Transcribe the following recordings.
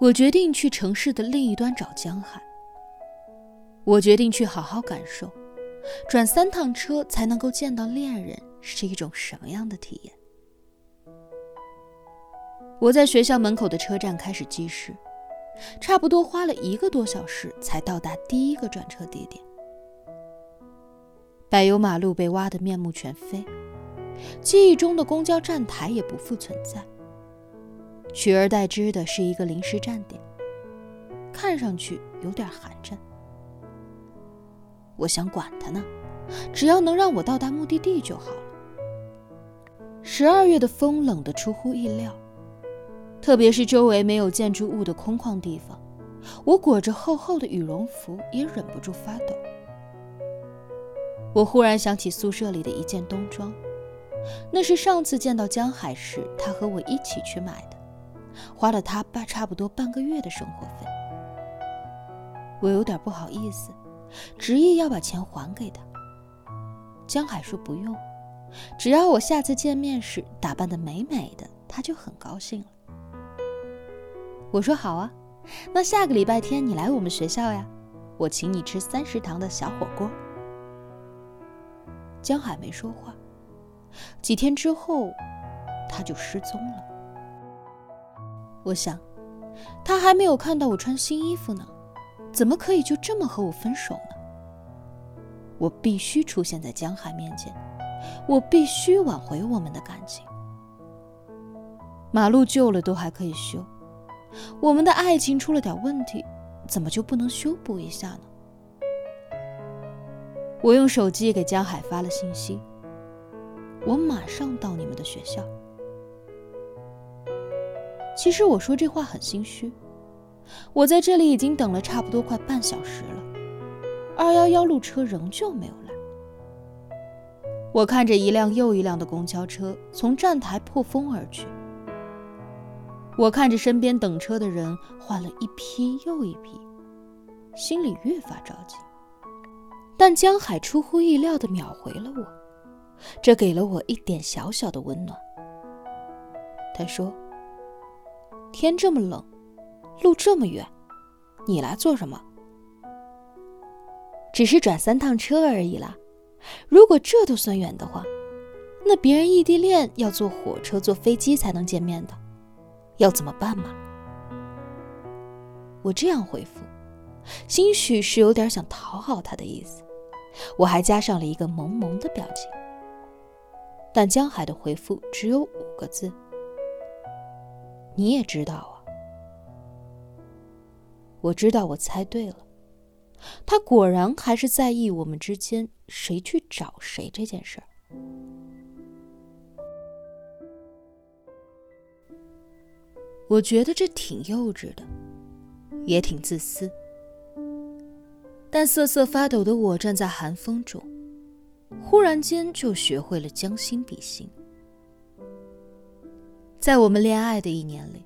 我决定去城市的另一端找江海。我决定去好好感受，转三趟车才能够见到恋人是一种什么样的体验。我在学校门口的车站开始计时，差不多花了一个多小时才到达第一个转车地点。柏油马路被挖得面目全非，记忆中的公交站台也不复存在。取而代之的是一个临时站点，看上去有点寒碜。我想管他呢，只要能让我到达目的地就好了。十二月的风冷得出乎意料，特别是周围没有建筑物的空旷地方，我裹着厚厚的羽绒服也忍不住发抖。我忽然想起宿舍里的一件冬装，那是上次见到江海时他和我一起去买的。花了他半差不多半个月的生活费，我有点不好意思，执意要把钱还给他。江海说不用，只要我下次见面时打扮的美美的，他就很高兴了。我说好啊，那下个礼拜天你来我们学校呀，我请你吃三食堂的小火锅。江海没说话，几天之后，他就失踪了。我想，他还没有看到我穿新衣服呢，怎么可以就这么和我分手呢？我必须出现在江海面前，我必须挽回我们的感情。马路旧了都还可以修，我们的爱情出了点问题，怎么就不能修补一下呢？我用手机给江海发了信息，我马上到你们的学校。其实我说这话很心虚，我在这里已经等了差不多快半小时了，二幺幺路车仍旧没有来。我看着一辆又一辆的公交车从站台破风而去，我看着身边等车的人换了一批又一批，心里越发着急。但江海出乎意料地秒回了我，这给了我一点小小的温暖。他说。天这么冷，路这么远，你来做什么？只是转三趟车而已啦。如果这都算远的话，那别人异地恋要坐火车、坐飞机才能见面的，要怎么办嘛？我这样回复，兴许是有点想讨好他的意思，我还加上了一个萌萌的表情。但江海的回复只有五个字。你也知道啊，我知道我猜对了，他果然还是在意我们之间谁去找谁这件事儿。我觉得这挺幼稚的，也挺自私。但瑟瑟发抖的我站在寒风中，忽然间就学会了将心比心。在我们恋爱的一年里，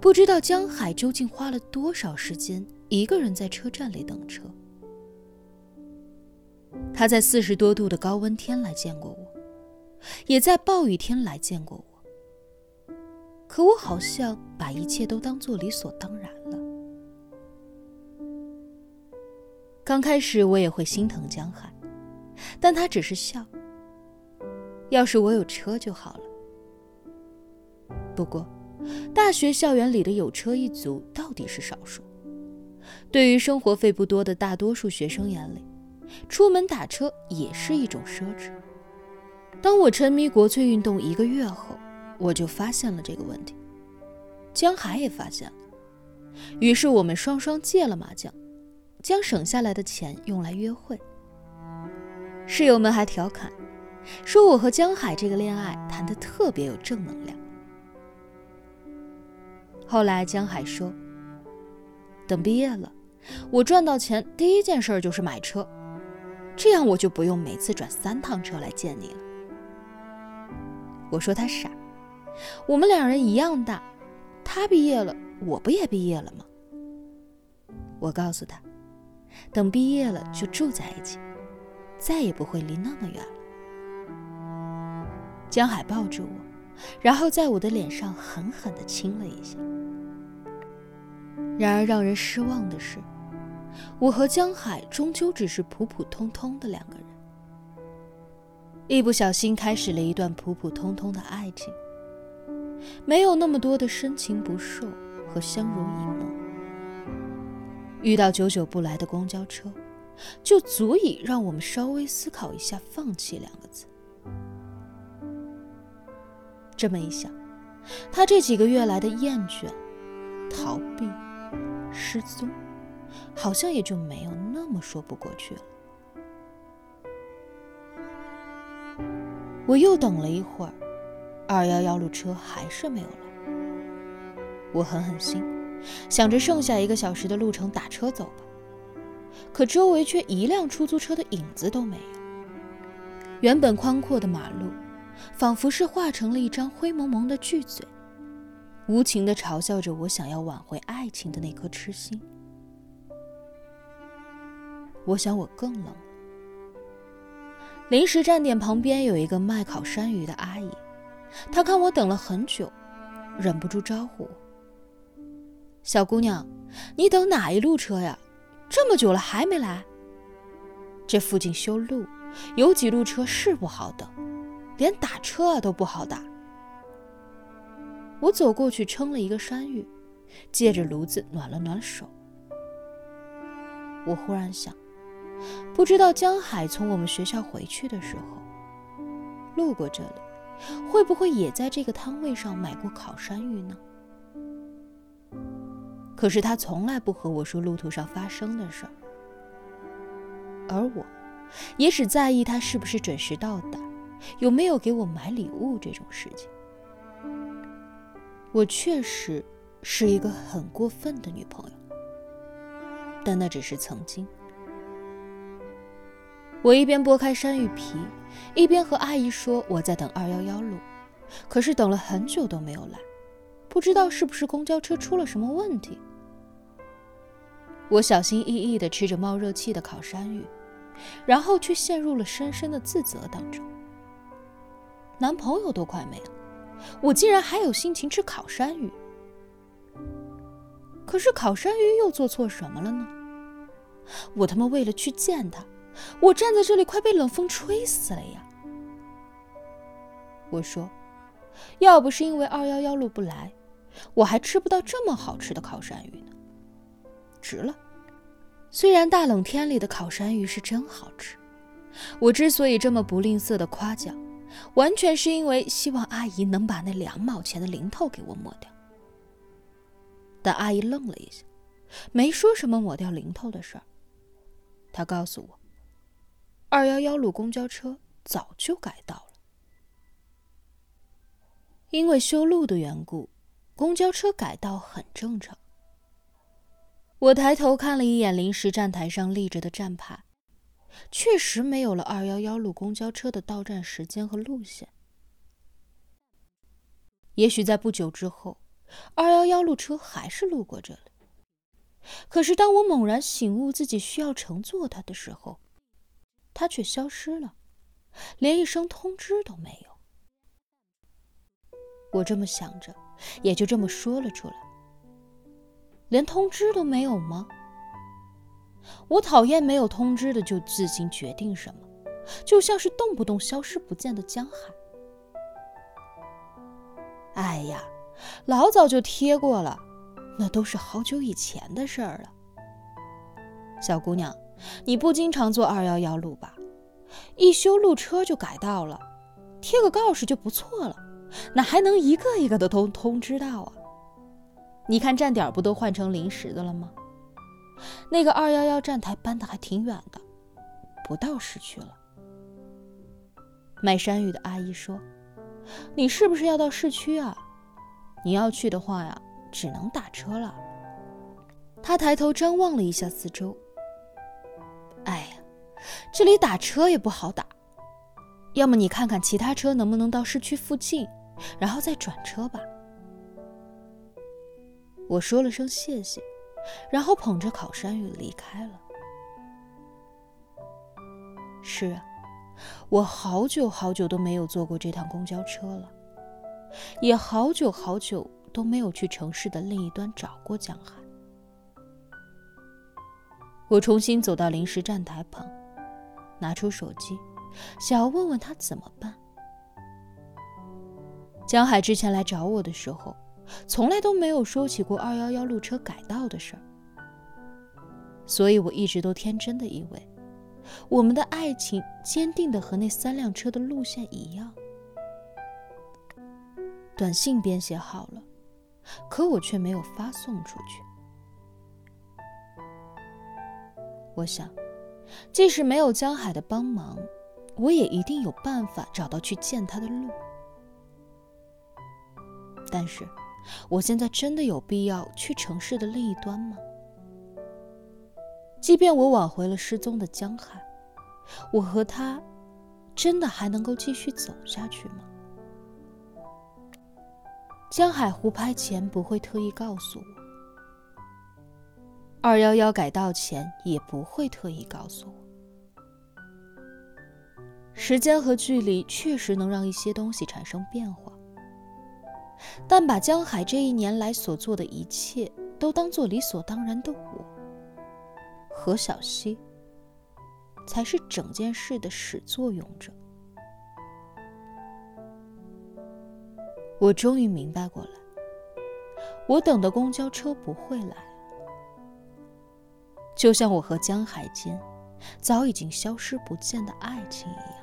不知道江海究竟花了多少时间一个人在车站里等车。他在四十多度的高温天来见过我，也在暴雨天来见过我。可我好像把一切都当做理所当然了。刚开始我也会心疼江海，但他只是笑。要是我有车就好了。不过，大学校园里的有车一族到底是少数。对于生活费不多的大多数学生眼里，出门打车也是一种奢侈。当我沉迷国粹运动一个月后，我就发现了这个问题。江海也发现了，于是我们双双戒了麻将，将省下来的钱用来约会。室友们还调侃，说我和江海这个恋爱谈得特别有正能量。后来江海说：“等毕业了，我赚到钱第一件事就是买车，这样我就不用每次转三趟车来见你了。”我说他傻，我们两人一样大，他毕业了，我不也毕业了吗？我告诉他，等毕业了就住在一起，再也不会离那么远了。江海抱住我，然后在我的脸上狠狠地亲了一下。然而让人失望的是，我和江海终究只是普普通通的两个人，一不小心开始了一段普普通通的爱情，没有那么多的深情不寿和相濡以沫。遇到久久不来的公交车，就足以让我们稍微思考一下“放弃”两个字。这么一想，他这几个月来的厌倦、逃避、失踪，好像也就没有那么说不过去了。我又等了一会儿，二幺幺路车还是没有来。我狠狠心，想着剩下一个小时的路程打车走吧，可周围却一辆出租车的影子都没有。原本宽阔的马路。仿佛是化成了一张灰蒙蒙的巨嘴，无情地嘲笑着我想要挽回爱情的那颗痴心。我想我更冷。临时站点旁边有一个卖烤山芋的阿姨，她看我等了很久，忍不住招呼：“小姑娘，你等哪一路车呀？这么久了还没来？这附近修路，有几路车是不好等。”连打车都不好打。我走过去称了一个山芋，借着炉子暖了暖手。我忽然想，不知道江海从我们学校回去的时候，路过这里，会不会也在这个摊位上买过烤山芋呢？可是他从来不和我说路途上发生的事儿，而我，也只在意他是不是准时到达。有没有给我买礼物这种事情？我确实是一个很过分的女朋友，但那只是曾经。我一边剥开山芋皮，一边和阿姨说我在等二幺幺路，可是等了很久都没有来，不知道是不是公交车出了什么问题。我小心翼翼地吃着冒热气的烤山芋，然后却陷入了深深的自责当中。男朋友都快没了，我竟然还有心情吃烤山芋。可是烤山芋又做错什么了呢？我他妈为了去见他，我站在这里快被冷风吹死了呀！我说，要不是因为二幺幺路不来，我还吃不到这么好吃的烤山芋呢。值了，虽然大冷天里的烤山芋是真好吃，我之所以这么不吝啬的夸奖。完全是因为希望阿姨能把那两毛钱的零头给我抹掉，但阿姨愣了一下，没说什么抹掉零头的事儿。她告诉我，二幺幺路公交车早就改道了，因为修路的缘故，公交车改道很正常。我抬头看了一眼临时站台上立着的站牌。确实没有了二幺幺路公交车的到站时间和路线。也许在不久之后，二幺幺路车还是路过这里。可是当我猛然醒悟自己需要乘坐它的时候，它却消失了，连一声通知都没有。我这么想着，也就这么说了出来。连通知都没有吗？我讨厌没有通知的就自行决定什么，就像是动不动消失不见的江海。哎呀，老早就贴过了，那都是好久以前的事儿了。小姑娘，你不经常坐二幺幺路吧？一修路车就改道了，贴个告示就不错了，哪还能一个一个的都通知到啊？你看站点不都换成临时的了吗？那个二幺幺站台搬的还挺远的，不到市区了。卖山芋的阿姨说：“你是不是要到市区啊？你要去的话呀，只能打车了。”她抬头张望了一下四周，哎呀，这里打车也不好打。要么你看看其他车能不能到市区附近，然后再转车吧。我说了声谢谢。然后捧着烤山芋离开了。是啊，我好久好久都没有坐过这趟公交车了，也好久好久都没有去城市的另一端找过江海。我重新走到临时站台旁，拿出手机，想要问问他怎么办。江海之前来找我的时候，从来都没有说起过二幺幺路车改道的事儿，所以我一直都天真的以为，我们的爱情坚定的和那三辆车的路线一样。短信编写好了，可我却没有发送出去。我想，即使没有江海的帮忙，我也一定有办法找到去见他的路。但是，我现在真的有必要去城市的另一端吗？即便我挽回了失踪的江海，我和他真的还能够继续走下去吗？江海湖拍前不会特意告诉我，二幺幺改道前也不会特意告诉我。时间和距离确实能让一些东西产生变化，但把江海这一年来所做的一切都当做理所当然的我，何小溪，才是整件事的始作俑者。我终于明白过来，我等的公交车不会来，就像我和江海间早已经消失不见的爱情一样。